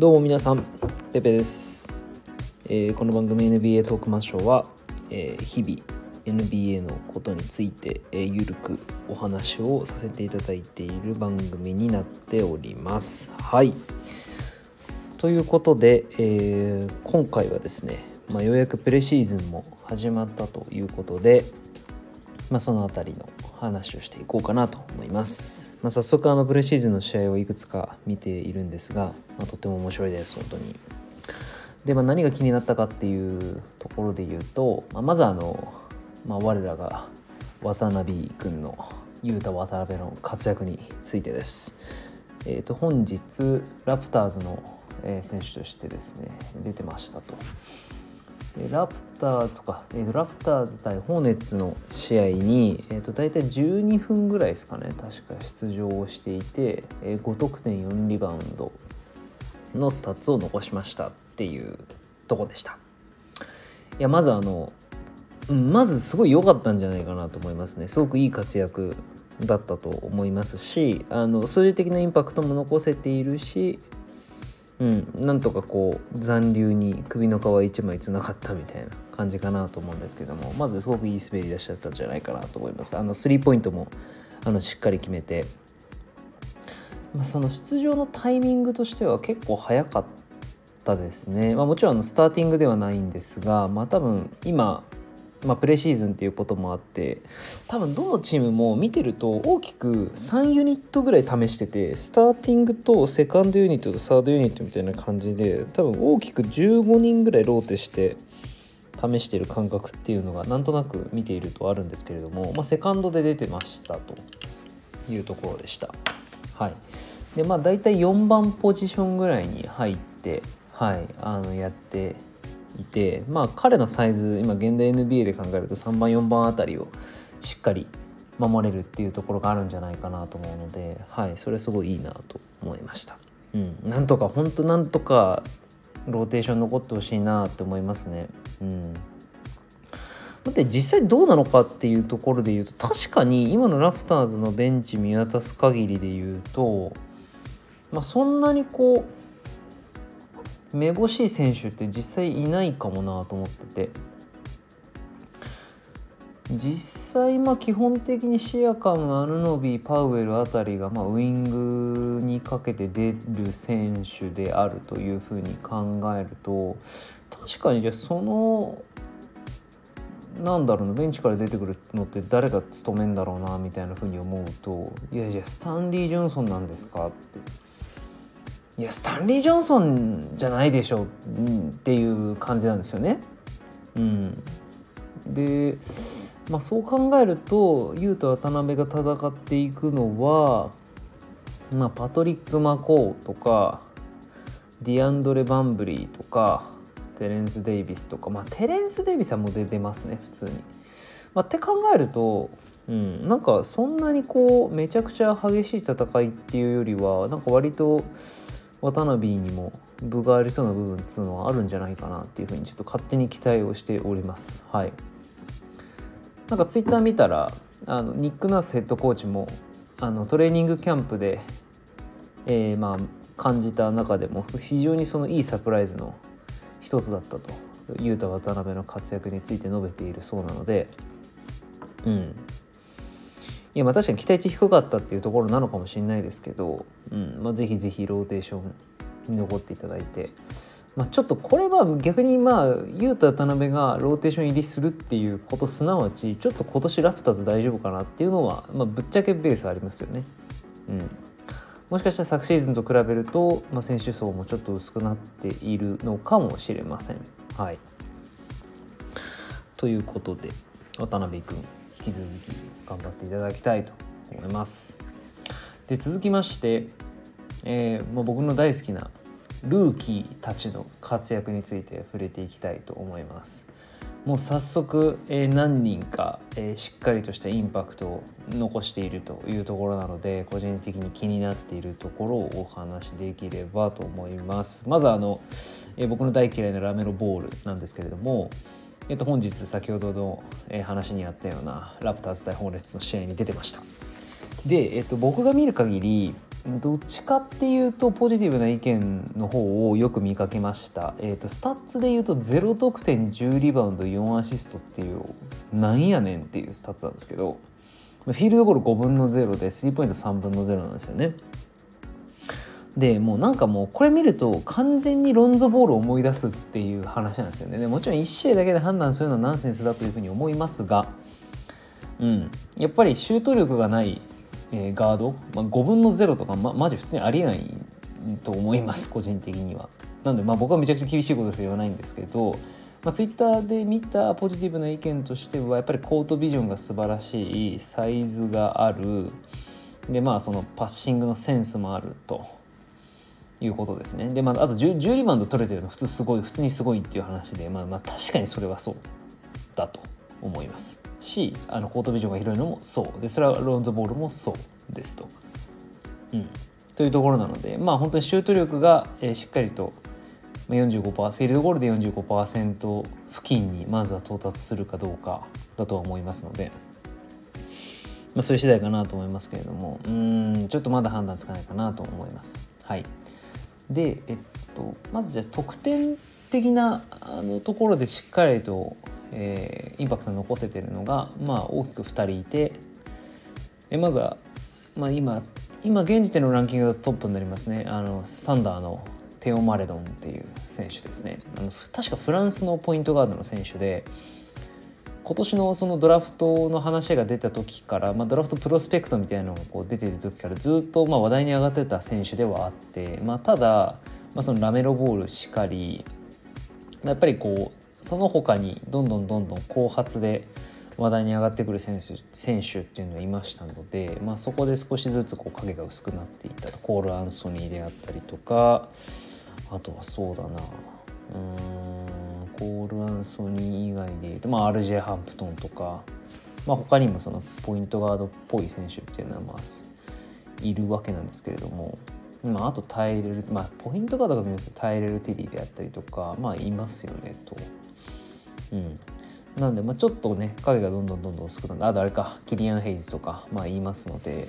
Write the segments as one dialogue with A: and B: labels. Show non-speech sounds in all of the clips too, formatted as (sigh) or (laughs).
A: どうも皆さんペペです、えー、この番組 NBA トークマンショーは、えー、日々 NBA のことについて、えー、ゆるくお話をさせていただいている番組になっております。はい。ということで、えー、今回はですね、まあ、ようやくプレシーズンも始まったということで、まあ、その辺りの話をしていこうかなと思います、まあ、早速あのプレシーズンの試合をいくつか見ているんですが、まあ、とても面白いです本当にで、まあ、何が気になったかっていうところで言うと、まあ、まずあの、まあ、我らが渡辺君の雄太渡辺の活躍についてです。えー、と本日ラプターズの選手としてですね出てましたと。ラプターズか、えー、ラプターズ対ホーネッツの試合に、えー、と大体12分ぐらいですかね。確か出場をしていて、えー、5得点4リバウンドのスタッツを残しましたっていうとこでした。いやまずあの、うん、まずすごい良かったんじゃないかなと思いますね。すごくいい活躍だったと思いますしあの数字的なインパクトも残せているしうん、なんとかこう残留に首の皮一枚つながったみたいな感じかなと思うんですけどもまずすごくいい滑り出しだったんじゃないかなと思います。あのスリーポイントもあのしっかり決めて、まあ、その出場のタイミングとしては結構早かったですね、まあ、もちろんスターティングではないんですが、まあ、多分今まあ、プレシーズンっていうこともあって多分どのチームも見てると大きく3ユニットぐらい試しててスターティングとセカンドユニットとサードユニットみたいな感じで多分大きく15人ぐらいローテして試してる感覚っていうのがなんとなく見ているとあるんですけれども、まあ、セカンドで出てましたというところでした。はいでまあ、大体4番ポジションぐらいに入って、はい、あのやっていてまあ彼のサイズ今現代 NBA で考えると3番4番あたりをしっかり守れるっていうところがあるんじゃないかなと思うのではいそれすごいいいなと思いました。うん、なんとか本当なんとかローテーション残ってほしいなって思いますね。うんで実際どうなのかっていうところで言うと確かに今のラプターズのベンチ見渡す限りで言うと、まあ、そんなにこうめぼしい選手って実際いないかもなと思ってて実際まあ基本的にシアカムアヌノビーパウエルあたりがまあウイングにかけて出る選手であるというふうに考えると確かにじゃあそのなんだろうなベンチから出てくるのって誰が務めんだろうなみたいなふうに思うといやいやスタンリー・ジョンソンなんですかって。いやスタンリー・ジョンソンじゃないでしょっていう感じなんですよね。うん、で、まあ、そう考えるとユウと渡辺が戦っていくのは、まあ、パトリック・マコーとかディアンドレ・バンブリーとかテレンス・デイビスとか、まあ、テレンス・デイビスはもう出てますね普通に。まあ、って考えると、うん、なんかそんなにこうめちゃくちゃ激しい戦いっていうよりはなんか割と渡辺にも分がありそうな部分っていうのはあるんじゃないかなっていうふうにちょっと勝手に期待をしております。はい、なんかツイッター見たらあのニック・ナースヘッドコーチもあのトレーニングキャンプで、えー、まあ感じた中でも非常にそのいいサプライズの一つだったと雄太渡辺の活躍について述べているそうなので、うん、いやまあ確かに期待値低かったっていうところなのかもしれないですけど、うんまあ、ぜひぜひローテーションに残っていただいて、まあ、ちょっとこれは逆にまあ雄太渡辺がローテーション入りするっていうことすなわちちょっと今年ラプターズ大丈夫かなっていうのは、まあ、ぶっちゃけベースありますよね。うんもしかしたら昨シーズンと比べると、まあ、選手層もちょっと薄くなっているのかもしれません。はい、ということで渡辺君引き続き頑張っていただきたいと思います。で続きまして、えー、もう僕の大好きなルーキーたちの活躍について触れていきたいと思います。もう早速、えー、何人か、えー、しっかりとしたインパクトを残しているというところなので個人的に気になっているところをお話しできればと思いますまずあの、えー、僕の大嫌いなラメロボールなんですけれども、えっと、本日先ほどの、話にあったようなラプターズ対ホーネッツの試合に出てました。で、えっと、僕が見る限りどっちかっていうとポジティブな意見の方をよく見かけました、えーと、スタッツでいうと0得点10リバウンド4アシストっていうなんやねんっていうスタッツなんですけどフィールドゴール5分の0でスリーポイント3分の0なんですよね。でもうなんかもうこれ見ると完全にロンゾボールを思い出すっていう話なんですよね。でもちろん1試合だけで判断するのはナンセンスだというふうに思いますがうん、やっぱりシュート力がないえー、ガード、まあ、5分の0とか、ま、マジ普通にありえないと思います個人的には。なんでまあ僕はめちゃくちゃ厳しいことしか言わないんですけど、まあ、ツイッターで見たポジティブな意見としてはやっぱりコートビジョンが素晴らしいサイズがある。でまあそのパッシングのセンスもあるということですねでまああと 10, 10リバウンド取れてるの普通すごい普通にすごいっていう話でまあまあ確かにそれはそうだと思います。しあのコートビジョンが広いのもそうでそれはローンズボールもそうですと。うん、というところなのでまあ本当にシュート力が、えー、しっかりと45%フィールドゴールで45%付近にまずは到達するかどうかだとは思いますので、まあ、そういう次第かなと思いますけれどもうんちょっとまだ判断つかないかなと思います。はい、で、えっと、まずじゃあ得点的なあのところでしっかりとえー、インパクトを残せてるのが、まあ、大きく2人いて、えまずは、まあ今、今現時点のランキングがトップになりますね。あのサンダーのテオ・マレドンっていう選手ですね。あの確かフランスのポイントガードの選手で今年のそのドラフトの話が出た時から、まあ、ドラフトプロスペクトみたいなのがこう出てる時からずっとまあ話題に上がってた選手ではあって、まあ、ただ、まあ、そのラメロボールしかりやっぱりこうその他にどんどんどんどん後発で話題に上がってくる選手選手っていうのはいましたので、まあ、そこで少しずつこう影が薄くなっていったコール・アンソニーであったりとかあとはそうだな。うん。コール・アンソニー以外でいうと、まあ、RJ ハンプトンとか、まあ、他にもそのポイントガードっぽい選手っていうのはまあいるわけなんですけれども。まあ、あとタイレル、まあ、ポイントガードが見ますとタイレル・ティリであったりとか、まあ、いますよねと。うん、なんで、まあ、ちょっとね影がどんどんどんどん薄くなってあとあれかキリアン・ヘイズとか、まあ、言いますので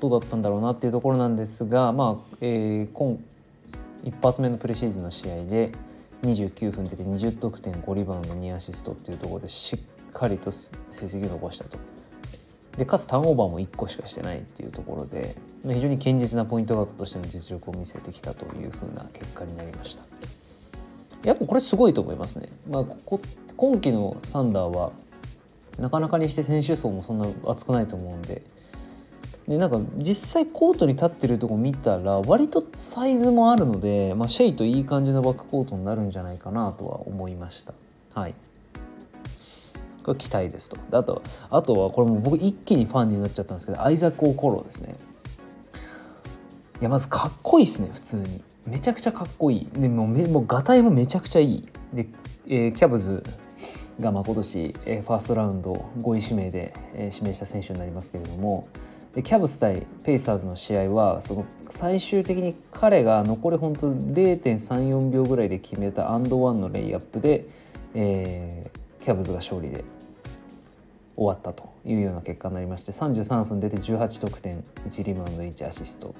A: どうだったんだろうなっていうところなんですが、まあえー、今一発目のプレシーズンの試合で29分出て20得点5リバウンド2アシストっていうところでしっかりと成績を残したと。でかつターンオーバーも1個しかしてないっていうところで非常に堅実なポイントガードとしての実力を見せてきたというふうな結果になりました。やっぱこれすごいと思いますね。まあ、こ今季のサンダーはなかなかにして選手層もそんな厚くないと思うんででなんか実際コートに立ってるとこ見たら割とサイズもあるので、まあ、シェイといい感じのバックコートになるんじゃないかなとは思いました。はい。これ期待ですと。あとあとはこれも僕一気にファンになっちゃったんですけどアイザック・オコロですね。いやまずかっこいいですね普通に。めちゃくちゃかっこいい。でももうがたいもめちゃくちゃいい。で、えー、キャブスがまあ今年、えー、ファーストラウンド5位指名で、えー、指名した選手になりますけれどもでキャブス対ペイサーズの試合はその最終的に彼が残り本当0.34秒ぐらいで決めたアンドワンのレイアップで、えー、キャブスが勝利で終わったというような結果になりまして33分出て18得点1リバウンド1アシスト。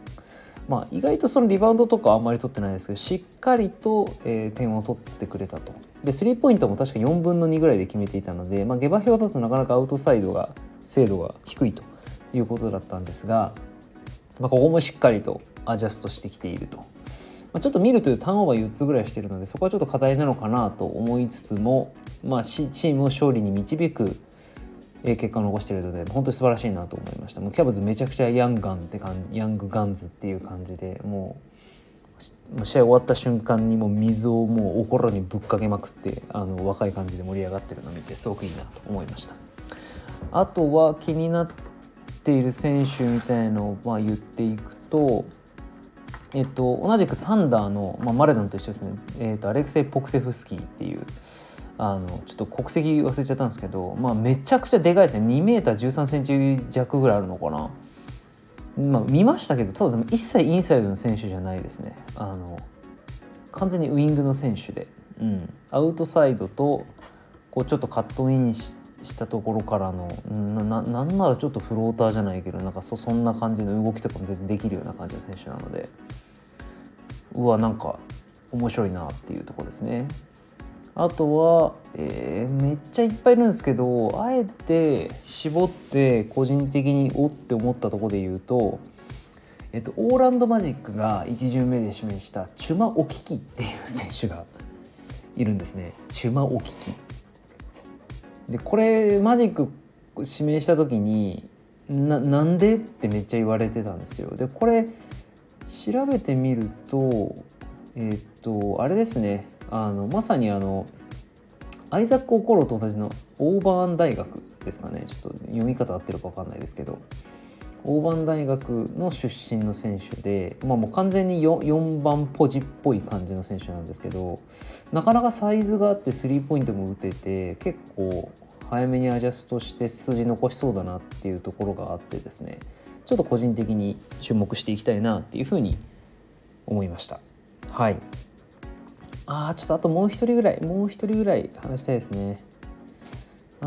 A: まあ、意外とそのリバウンドとかあんまり取ってないですけどしっかりと、えー、点を取ってくれたと。でスリーポイントも確か4分の2ぐらいで決めていたので、まあ、下馬評だとなかなかアウトサイドが精度が低いと。いうことだったんですが、まあ、ここもしっかりとアジャストしてきていると、まあ、ちょっと見るとターンオーバー4つぐらいしてるのでそこはちょっと課題なのかなと思いつつも、まあ、チームを勝利に導く結果を残しているので本当に素晴らしいなと思いました。もうキャブズめちゃくちゃヤンガンって感じヤングガンズっていう感じでもう試合終わった瞬間にもう水をもうおころにぶっかけまくってあの若い感じで盛り上がってるのを見てすごくいいなと思いました。あとは気になっている選手みたいのをまあ言っていくとえっと、同じくサンダーの、まあ、マレダンと一緒ですね、えっと、アレクセイ・ポクセフスキーっていうあのちょっと国籍忘れちゃったんですけど、まあ、めちゃくちゃでかいですね。2メーター1 3センチ弱ぐらいあるのかな、まあ、見ましたけどただでも一切インサイドの選手じゃないですね。あの完全にウイングの選手で、うん、アウトサイドとこうちょっとカットインししたところからのななんならちょっとフローターじゃないけどなんかそそんな感じの動きとかも全然できるような感じの選手なのでうわなんか面白いなっていうとこですね。あとは、えー、めっちゃいっぱいいるんですけどあえて絞って個人的におって思ったところで言うと、えっと、オーランドマジックが1巡目で指名したチュマ・オキキっていう選手がいるんですねチュマ・オキキ。でこれマジック指名した時にななんでってめっちゃ言われてたんですよ。でこれ調べてみるとえっ、とあれですね。あのまさにあのアイザック・オコロと同じのオーバーン大学ですかね。ちょっと読み方合ってるか分かんないですけど。オーバーン大学の出身の選手で、まあ、もう完全に 4, 4番ポジっぽい感じの選手なんですけどなかなかサイズがあってスリーポイントも打てて結構早めにアジャストして数字残しそうだなっていうところがあってですねちょっと個人的に注目していきたいなっていうふうに思いました。はいああちょっとあともう一人ぐらいもう一人ぐらい話したいですね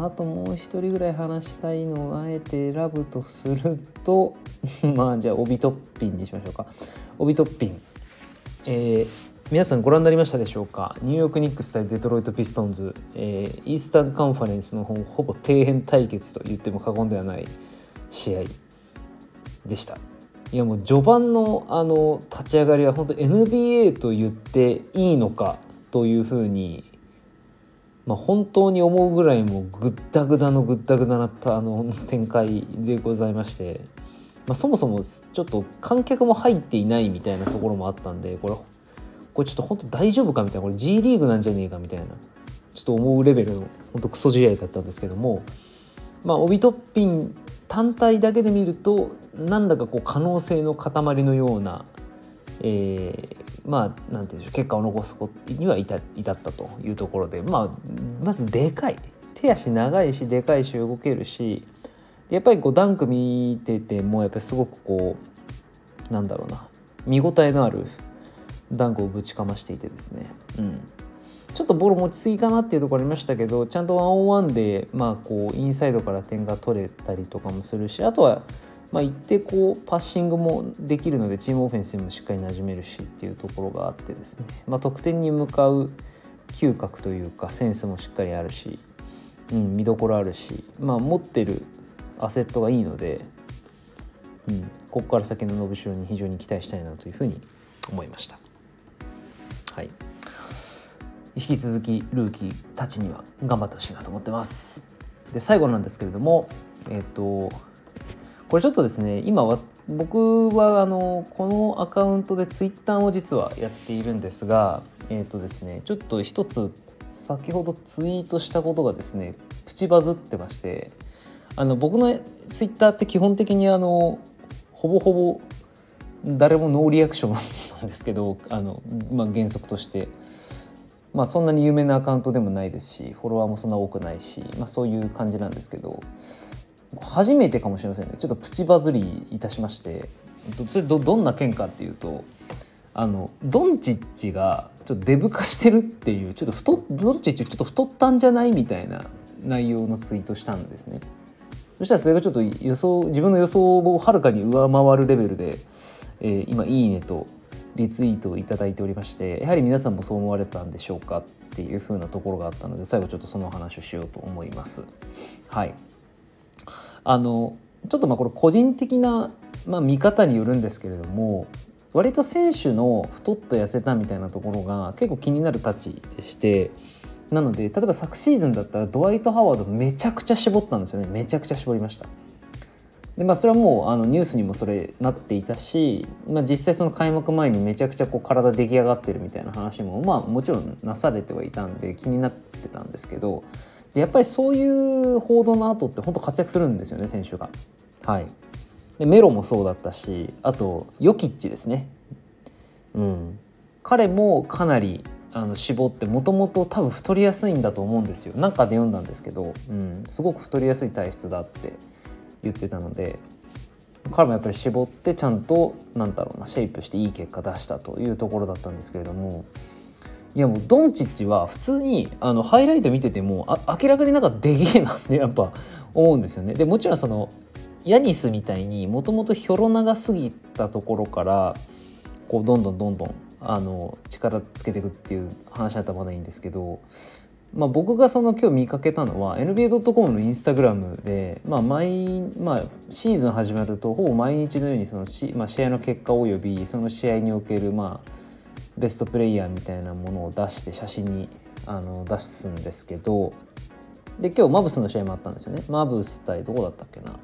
A: あともう一人ぐらい話したいのをあえて選ぶとすると (laughs) まあじゃあ帯トッピンにしましょうか。帯トッピン。えー、皆さんご覧になりましたでしょうか？ニューヨークニックス対デトロイト・ピストンズ、えー、イースタンカンファレンスのほぼ底辺対決と言っても過言ではない試合でした。いやもう序盤のあの立ち上がりは本当 NBA と言っていいのかというふうに、まあ、本当に思うぐらいもうぐったぐだのぐったぐだなったあの展開でございまして、まあ、そもそもちょっと観客も入っていないみたいなところもあったんでこれこれちょっと本当大丈夫かみたいなこれ G リーグなんじゃねえかみたいなちょっと思うレベルの本当クソ試合だったんですけどもまあ帯トッピン単体だけで見るとなんだかこう可能性の塊のような、えー、まあなんていうんでしょう結果を残すことには至ったというところで、まあ、まずでかい。手足長いしでかいし動けるしやっぱりこうダンク見ててもやっぱりすごくこうなんだろうな見応えのあるダンクをぶちかましていてですね、うん、ちょっとボール持ちすぎかなっていうところありましたけどちゃんとワンオンワンで、まあ、こうインサイドから点が取れたりとかもするしあとはまあ、一定こうパッシングもできるのでチームオフェンスにもしっかり馴染めるしっていうところがあってですね、まあ、得点に向かう嗅覚というかセンスもしっかりあるし、うん、見どころあるし、まあ、持ってるアセットがいいので、うん、ここから先の伸びしろに非常に期待したいなというふうに思いました。はい引き続きルーキーたちには頑張ってほしいなと思ってます。で最後なんですけれども、えっ、ー、とこれちょっとですね今は僕はあのこのアカウントでツイッターを実はやっているんですがえっ、ー、とですねちょっと一つ先ほどツイートしたことがですねプチバズってましてあの僕のツイッターって基本的にあのほぼほぼ誰もノーリアクション (laughs) なんですけどあの、まあ、原則として。まあ、そんなに有名なアカウントでもないですしフォロワーもそんな多くないし、まあ、そういう感じなんですけど初めてかもしれませんね。ちょっとプチバズりいたしまして。それどどんな件かっていうとあのドンチッチがちょっとデブ化してるっていうちょっと太ドンチッチちょっと太ったんじゃないみたいな内容のツイートしたんですね。そしたらそれがちょっと予想自分の予想をはるかに上回るレベルで、えー、今「いいね」とリツイートをいただいておりましてやはり皆さんもそう思われたんでしょうかっていうふうなところがあったので最後ちょっとその話をしようと思います。はい。あのちょっとまあこれ個人的な、まあ、見方によるんですけれども割と選手の太った痩せたみたいなところが結構気になるタッチでしてなので例えば昨シーズンだったらドワイト・ハワードめちゃくちゃ絞ったんですよねめちゃくちゃ絞りました。でまあ、それはもうあのニュースにもそれなっていたし、まあ、実際その開幕前にめちゃくちゃこう体出来上がってるみたいな話もまあもちろんなされてはいたんで気になってたんですけどでやっぱりそういう報道の後って本当活躍するんですよね選手が。はい、でメロもそうだったしあとヨキッチですね。うん、彼もかなりあの絞ってもともと多分太りやすいんだと思うんですよ中で読んだんですけど、うん、すごく太りやすい体質だって言ってたので彼もやっぱり絞ってちゃんとなんだろうなシェイプしていい結果出したというところだったんですけれどもいやもうドンチッチは普通にあのハイライト見ててもあ明らかになんかでげえなってやっぱ思うんですよね。でもちろんそのヤニスみたいにもともとひょろ長すぎたところからこうどんどんどんどんあの力つけていくっていう話だったらまだいいんですけど、まあ、僕がその今日見かけたのは NBA.com のインスタグラムで、まあ毎まあ、シーズン始まるとほぼ毎日のようにそのし、まあ、試合の結果およびその試合における、まあ、ベストプレイヤーみたいなものを出して写真にあの出すんですけどで今日マブスの試合もあったんですよね。マブス対どこだったっけな。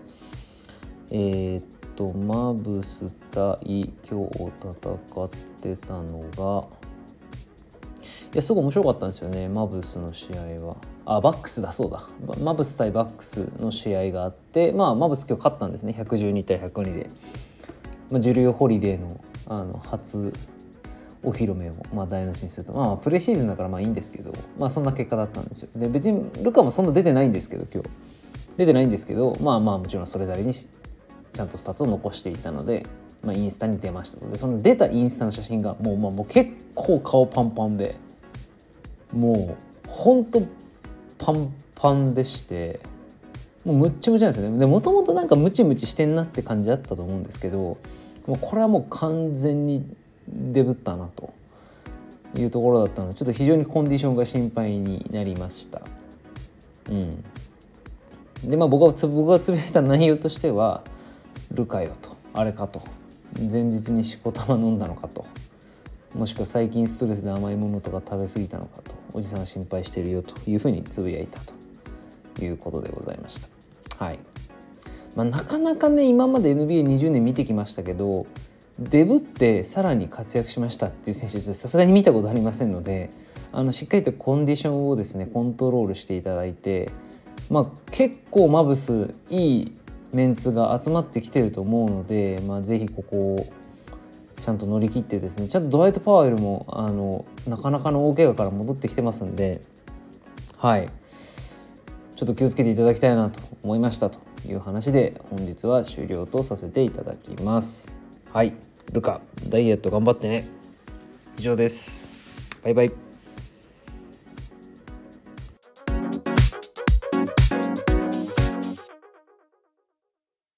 A: えー、っとマブス対今日戦ってたのがいやすごい面白かったんですよねマブスの試合は。あバックスだそうだ。マブス対バックスの試合があってまあマブス今日勝ったんですね。112対102で、まあ、ジュリオ・ホリデーのあの初お披露目を、まあ、台無しにすると。まあプレシーズンだからまあいいんですけどまあそんな結果だったんですよ。で別にルカもそんな出てないんですけど今日。出てないんですけどまあまあもちろんそれなりにちゃんとスタッツを残していたので、まあ、インスタに出ましたのでその出たインスタの写真がもう,、まあ、もう結構顔パンパンでもうほんとパンパンでしてもうむっちゃむちゃなんですよね。でもともとなんかムチムチしてんなって感じだったと思うんですけどもうこれはもう完全にデブったなと。いうところだったのでちょっと非常にコンディションが心配になりました。うん。でまあ僕が僕がつぶやいた内容としては「ルカよ」と「あれか」と「前日にしこたま飲んだのか」と。もしくは最近ストレスで甘いものとか食べ過ぎたのかと。おじさん心配してるよというふうにつぶやいたと。いうことでございました。はい。まあ、なかなかね今まで NBA20 年見てきましたけどデブってさらに活躍しましたっていう選手さすがに見たことありませんのであのしっかりとコンディションをですねコントロールしていただいて、まあ、結構マブスいいメンツが集まってきてると思うので、まあ、ぜひここをちゃんと乗り切ってですねちゃんとドワイト・パワールもあのなかなかの大怪我から戻ってきてますんではいちょっと気をつけていただきたいなと思いましたという話で本日は終了とさせていただきます。はい。ルカダイエット頑張ってね。以上です。バイバイ。